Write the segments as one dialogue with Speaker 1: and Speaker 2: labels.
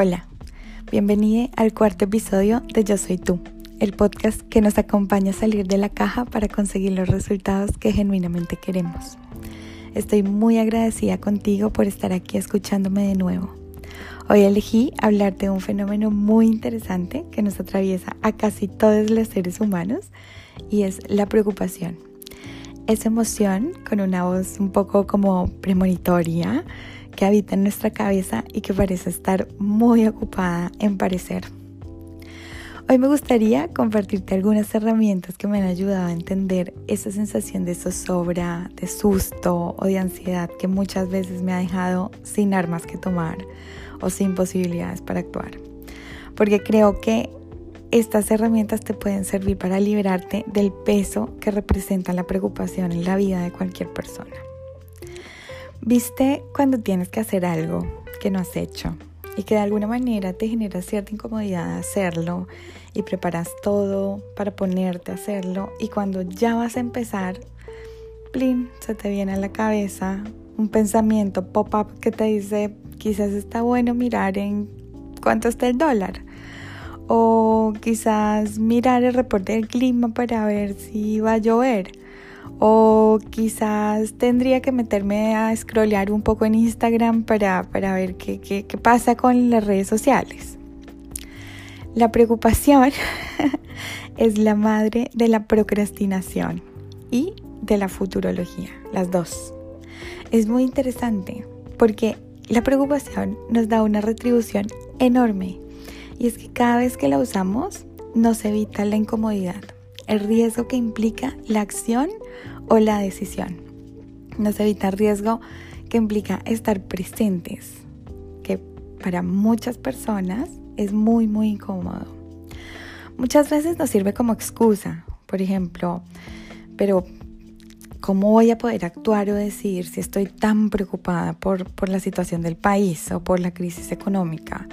Speaker 1: Hola, bienvenida al cuarto episodio de Yo Soy Tú, el podcast que nos acompaña a salir de la caja para conseguir los resultados que genuinamente queremos. Estoy muy agradecida contigo por estar aquí escuchándome de nuevo. Hoy elegí hablar de un fenómeno muy interesante que nos atraviesa a casi todos los seres humanos y es la preocupación. Esa emoción con una voz un poco como premonitoria, que habita en nuestra cabeza y que parece estar muy ocupada en parecer. Hoy me gustaría compartirte algunas herramientas que me han ayudado a entender esa sensación de zozobra, de susto o de ansiedad que muchas veces me ha dejado sin armas que tomar o sin posibilidades para actuar. Porque creo que estas herramientas te pueden servir para liberarte del peso que representa la preocupación en la vida de cualquier persona. ¿Viste cuando tienes que hacer algo que no has hecho y que de alguna manera te genera cierta incomodidad hacerlo y preparas todo para ponerte a hacerlo y cuando ya vas a empezar, plin, se te viene a la cabeza un pensamiento pop-up que te dice quizás está bueno mirar en cuánto está el dólar o quizás mirar el reporte del clima para ver si va a llover o quizás tendría que meterme a scrollear un poco en Instagram para, ver qué, qué pasa con las redes sociales. La preocupación es la madre de la procrastinación y de la futurología, las dos. Es muy interesante porque la preocupación nos da una retribución enorme y es que cada vez que la usamos nos evita la incomodidad el riesgo que implica la acción o la decisión. Nos evita el riesgo que implica estar presentes, que para muchas personas es muy, muy incómodo. Muchas veces nos sirve como excusa, por ejemplo, pero ¿cómo voy a poder actuar o decir si estoy tan preocupada por, por la situación del país o por la crisis económica?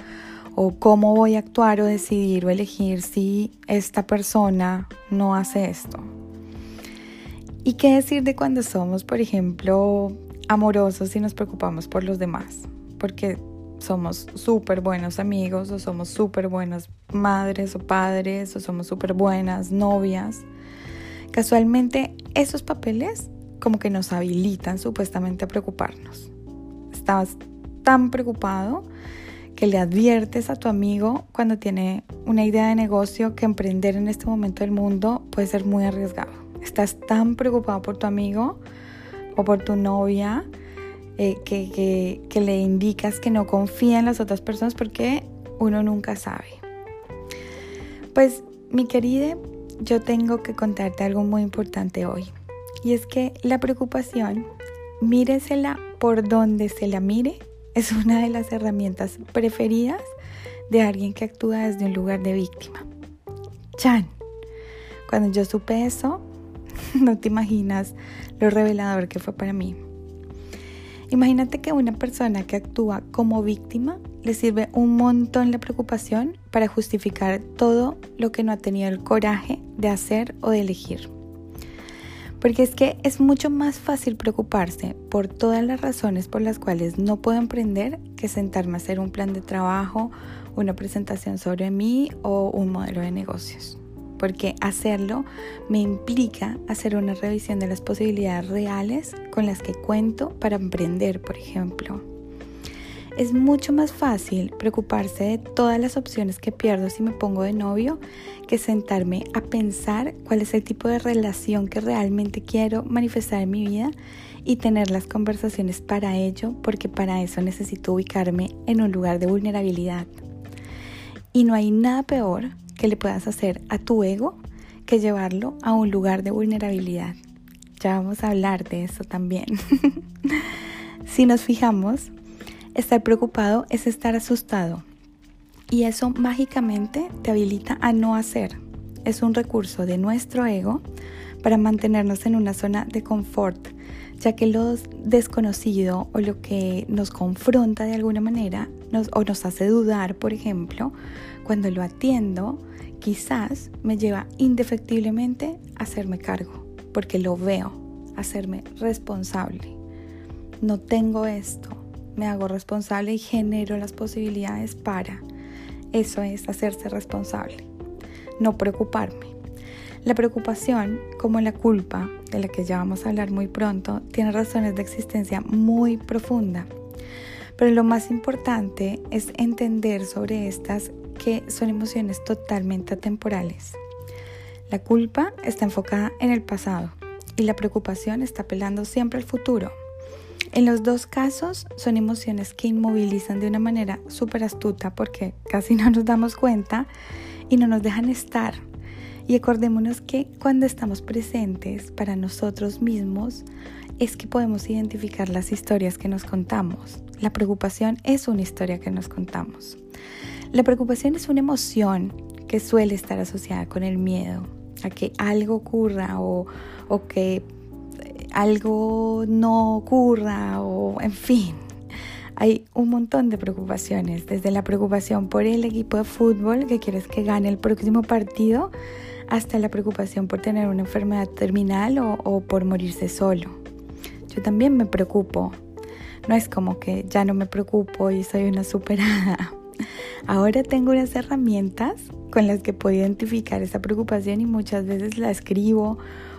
Speaker 1: O cómo voy a actuar o decidir o elegir si esta persona no hace esto. ¿Y qué decir de cuando somos, por ejemplo, amorosos y nos preocupamos por los demás? Porque somos súper buenos amigos o somos súper buenas madres o padres o somos súper buenas novias. Casualmente esos papeles como que nos habilitan supuestamente a preocuparnos. Estabas tan preocupado que le adviertes a tu amigo cuando tiene una idea de negocio que emprender en este momento del mundo puede ser muy arriesgado. Estás tan preocupado por tu amigo o por tu novia eh, que, que le indicas que no confía en las otras personas porque uno nunca sabe. Pues mi querida, yo tengo que contarte algo muy importante hoy. Y es que la preocupación, míresela por donde se la mire, es una de las herramientas preferidas de alguien que actúa desde un lugar de víctima. Chan, cuando yo supe eso, no te imaginas lo revelador que fue para mí. Imagínate que una persona que actúa como víctima le sirve un montón la preocupación para justificar todo lo que no ha tenido el coraje de hacer o de elegir. Porque es que es mucho más fácil preocuparse por todas las razones por las cuales no puedo emprender que sentarme a hacer un plan de trabajo, una presentación sobre mí o un modelo de negocios. Porque hacerlo me implica hacer una revisión de las posibilidades reales con las que cuento para emprender, por ejemplo es mucho más fácil preocuparse de todas las opciones que pierdo si me pongo de novio que sentarme a pensar cuál es el tipo de relación que realmente quiero manifestar en mi vida y tener las conversaciones para ello, porque para eso necesito ubicarme en un lugar de vulnerabilidad. Y no hay nada peor que le puedas hacer a tu ego que llevarlo a un lugar de vulnerabilidad. Ya vamos a hablar de eso también. si nos fijamos, Estar preocupado es estar asustado y eso mágicamente te habilita a no hacer. Es un recurso de nuestro ego para mantenernos en una zona de confort, ya que lo desconocido o lo que nos confronta de alguna manera nos, o nos hace dudar, por ejemplo, cuando lo atiendo, quizás me lleva indefectiblemente a hacerme cargo, porque lo veo, a hacerme responsable. No tengo esto, me hago responsable y genero las posibilidades para. Eso es hacerse responsable, no preocuparme. La preocupación, como la culpa, de la que ya vamos a hablar muy pronto, tiene razones de existencia muy profunda. Pero lo más importante es entender sobre estas que son emociones totalmente atemporales. La culpa está enfocada en el pasado y la preocupación está apelando siempre al futuro. En los dos casos son emociones que inmovilizan de una manera súper astuta porque casi no nos damos cuenta y no nos dejan estar. Y acordémonos que cuando estamos presentes para nosotros mismos es que podemos identificar las historias que nos contamos. La preocupación es una historia que nos contamos. La preocupación es una emoción que suele estar asociada con el miedo a que algo ocurra o, o que algo no ocurra o en fin. Hay un montón de preocupaciones, desde la preocupación por el equipo de fútbol que quieres que gane el próximo partido hasta la preocupación por tener una enfermedad terminal o, o por morirse solo. Yo también me preocupo. No es como que ya no me preocupo y soy una superada. Ahora tengo unas herramientas con las que puedo identificar esa preocupación y muchas veces la escribo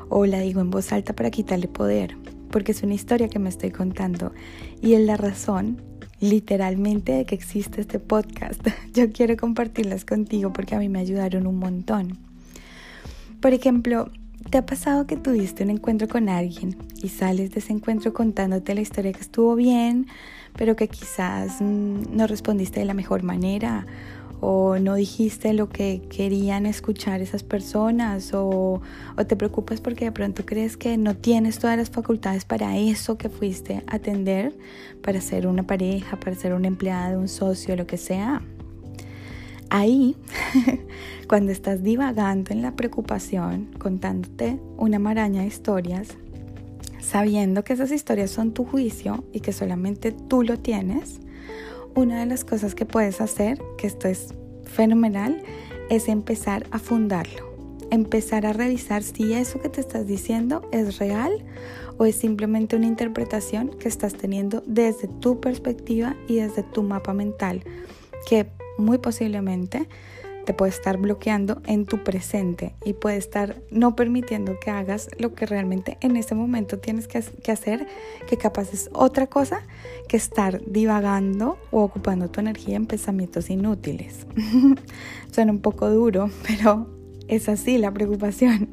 Speaker 1: o la digo en voz alta para quitarle poder, porque es una historia que me estoy contando y es la razón literalmente de que existe este podcast. Yo quiero compartirlas contigo porque a mí me ayudaron un montón. Por ejemplo, ¿te ha pasado que tuviste un encuentro con alguien y sales de ese encuentro contándote la historia que estuvo bien, pero que quizás mm, no respondiste de la mejor manera o no dijiste lo que querían escuchar esas personas o, te preocupas porque de pronto crees que no tienes todas las facultades para eso que fuiste a atender, para ser una pareja, para ser una empleada, un socio, lo que sea. Ahí, cuando estás divagando en la preocupación, contándote una maraña de historias, sabiendo que esas historias son tu juicio y que solamente tú lo tienes, una de las cosas que puedes hacer, que esto es fenomenal, es empezar a fundarlo. Empezar a revisar si eso que te estás diciendo es real o es simplemente una interpretación que estás teniendo desde tu perspectiva y desde tu mapa mental, que muy posiblemente te puede estar bloqueando en tu presente y puede estar no permitiendo que hagas lo que realmente en ese momento tienes que, hacer, que capaz es otra cosa que estar divagando o ocupando tu energía en pensamientos inútiles. Suena un poco duro, pero es así la preocupación.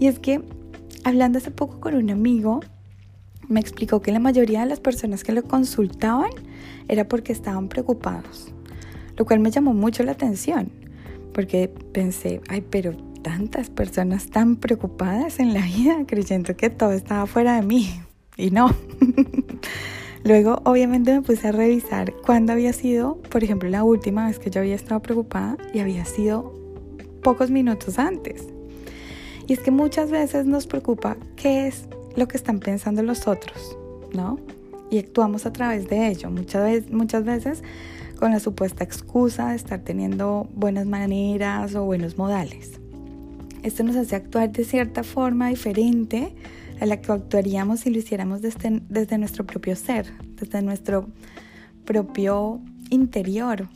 Speaker 1: Y es que hablando hace poco con un amigo, me explicó que la mayoría de las personas que lo consultaban era porque estaban preocupados lo cual me llamó mucho la atención, porque pensé, ay, pero tantas personas tan preocupadas en la vida creyendo que todo estaba fuera de mí. Y no. Luego, obviamente, me puse a revisar cuándo había sido, por ejemplo, la última vez que yo había estado preocupada y había sido pocos minutos antes. Y es que muchas veces nos preocupa qué es lo que están pensando los otros, ¿no? Y actuamos a través de ello. Muchas veces, muchas veces con la supuesta excusa de estar teniendo buenas maneras o buenos modales. Esto nos hace actuar de cierta forma diferente a la que actuaríamos si lo hiciéramos desde, desde nuestro propio ser, desde nuestro propio interior.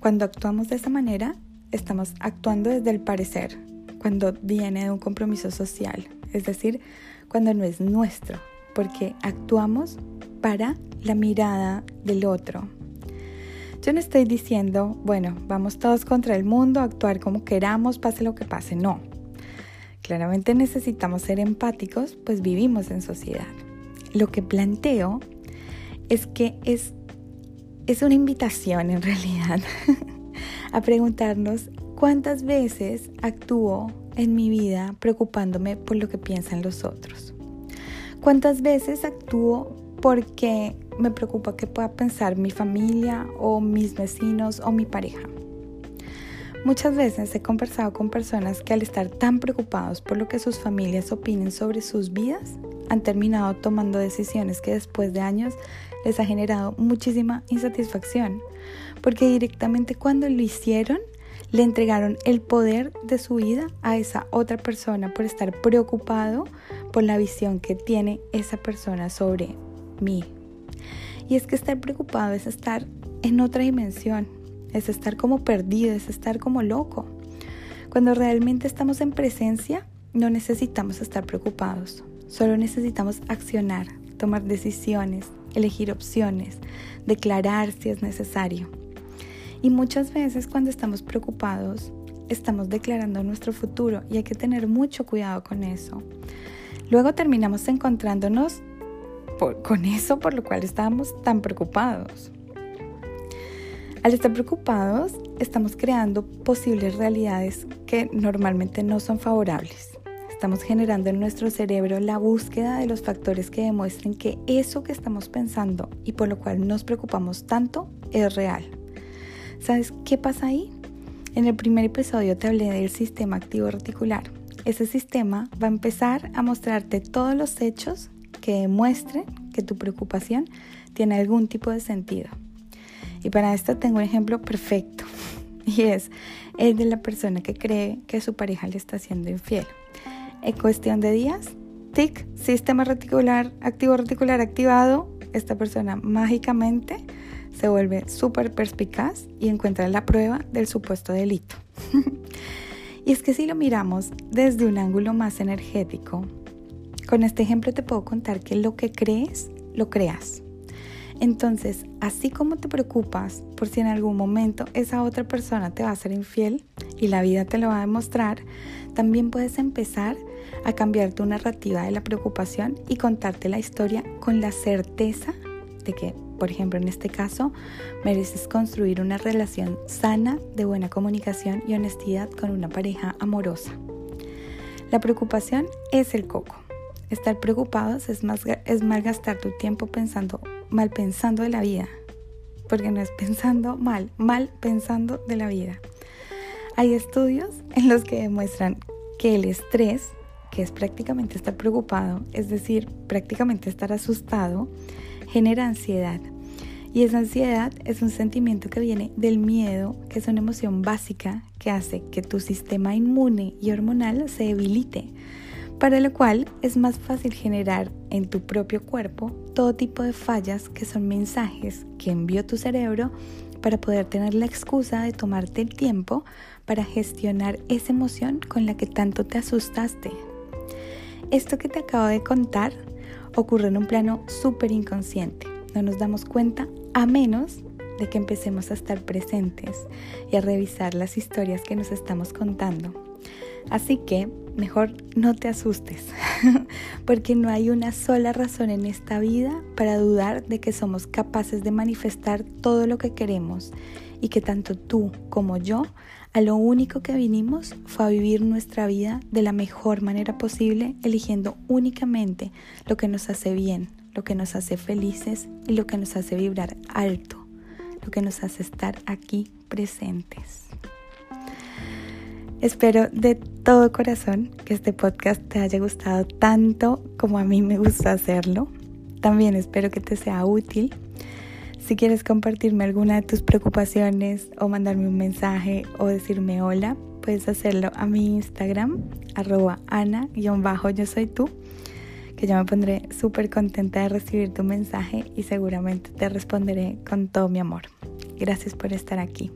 Speaker 1: Cuando actuamos de esa manera, estamos actuando desde el parecer, cuando viene de un compromiso social, es decir, cuando no es nuestro, porque actuamos para la mirada del otro, yo no estoy diciendo, bueno, vamos todos contra el mundo, actuar como queramos, pase lo que pase. No. Claramente necesitamos ser empáticos, pues vivimos en sociedad. Lo que planteo es que es, es una invitación en realidad a preguntarnos cuántas veces actúo en mi vida preocupándome por lo que piensan los otros. ¿Cuántas veces actúo porque me preocupa qué pueda pensar mi familia o mis vecinos o mi pareja. Muchas veces he conversado con personas que al estar tan preocupados por lo que sus familias opinen sobre sus vidas, han terminado tomando decisiones que después de años les ha generado muchísima insatisfacción, porque directamente cuando lo hicieron, le entregaron el poder de su vida a esa otra persona por estar preocupado por la visión que tiene esa persona sobre mí, Y es que estar preocupado es estar en otra dimensión, es estar como perdido, es estar como loco. Cuando realmente estamos en presencia, no necesitamos estar preocupados, solo necesitamos accionar, tomar decisiones, elegir opciones, declarar si es necesario. Y muchas veces cuando estamos preocupados, estamos declarando nuestro futuro y hay que tener mucho cuidado con eso. Luego terminamos encontrándonos con eso por lo cual estábamos tan preocupados. Al estar preocupados, estamos creando posibles realidades que normalmente no son favorables. Estamos generando en nuestro cerebro la búsqueda de los factores que demuestren que eso que estamos pensando y por lo cual nos preocupamos tanto es real. ¿Sabes qué pasa ahí? En el primer episodio te hablé del sistema activo reticular. Ese sistema va a empezar a mostrarte todos los hechos que demuestren que tu preocupación tiene algún tipo de sentido. Y para esto tengo un ejemplo perfecto. Y es el de la persona que cree que su pareja le está siendo infiel. En cuestión de días, tic, sistema reticular, activo reticular activado, esta persona mágicamente se vuelve súper perspicaz y encuentra la prueba del supuesto delito. y es que si lo miramos desde un ángulo más energético, con este ejemplo te puedo contar que lo que crees, lo creas. Entonces, así como te preocupas por si en algún momento esa otra persona te va a ser infiel y la vida te lo va a demostrar, también puedes empezar a cambiar tu narrativa de la preocupación y contarte la historia con la certeza de que, por ejemplo, en este caso, mereces construir una relación sana de buena comunicación y honestidad con una pareja amorosa. La preocupación es el coco. Estar preocupados es, más, es malgastar tu tiempo pensando mal pensando de la vida, porque no es pensando mal, mal pensando de la vida. Hay estudios en los que demuestran que el estrés, que es prácticamente estar preocupado, es decir, prácticamente estar asustado, genera ansiedad. Y esa ansiedad es un sentimiento que viene del miedo, que es una emoción básica que hace que tu sistema inmune y hormonal se debilite para lo cual es más fácil generar en tu propio cuerpo todo tipo de fallas que son mensajes que envió tu cerebro para poder tener la excusa de tomarte el tiempo para gestionar esa emoción con la que tanto te asustaste. Esto que te acabo de contar ocurre en un plano súper inconsciente. No nos damos cuenta a menos de que empecemos a estar presentes y a revisar las historias que nos estamos contando. Así que mejor no te asustes, porque no hay una sola razón en esta vida para dudar de que somos capaces de manifestar todo lo que queremos y que tanto tú como yo a lo único que vinimos fue a vivir nuestra vida de la mejor manera posible, eligiendo únicamente lo que nos hace bien, lo que nos hace felices y lo que nos hace vibrar alto, lo que nos hace estar aquí presentes. Espero de todo corazón que este podcast te haya gustado tanto como a mí me gusta hacerlo. También espero que te sea útil. Si quieres compartirme alguna de tus preocupaciones o mandarme un mensaje o decirme hola, puedes hacerlo a mi Instagram, arroba ana-yo soy tú, que yo me pondré súper contenta de recibir tu mensaje y seguramente te responderé con todo mi amor. Gracias por estar aquí.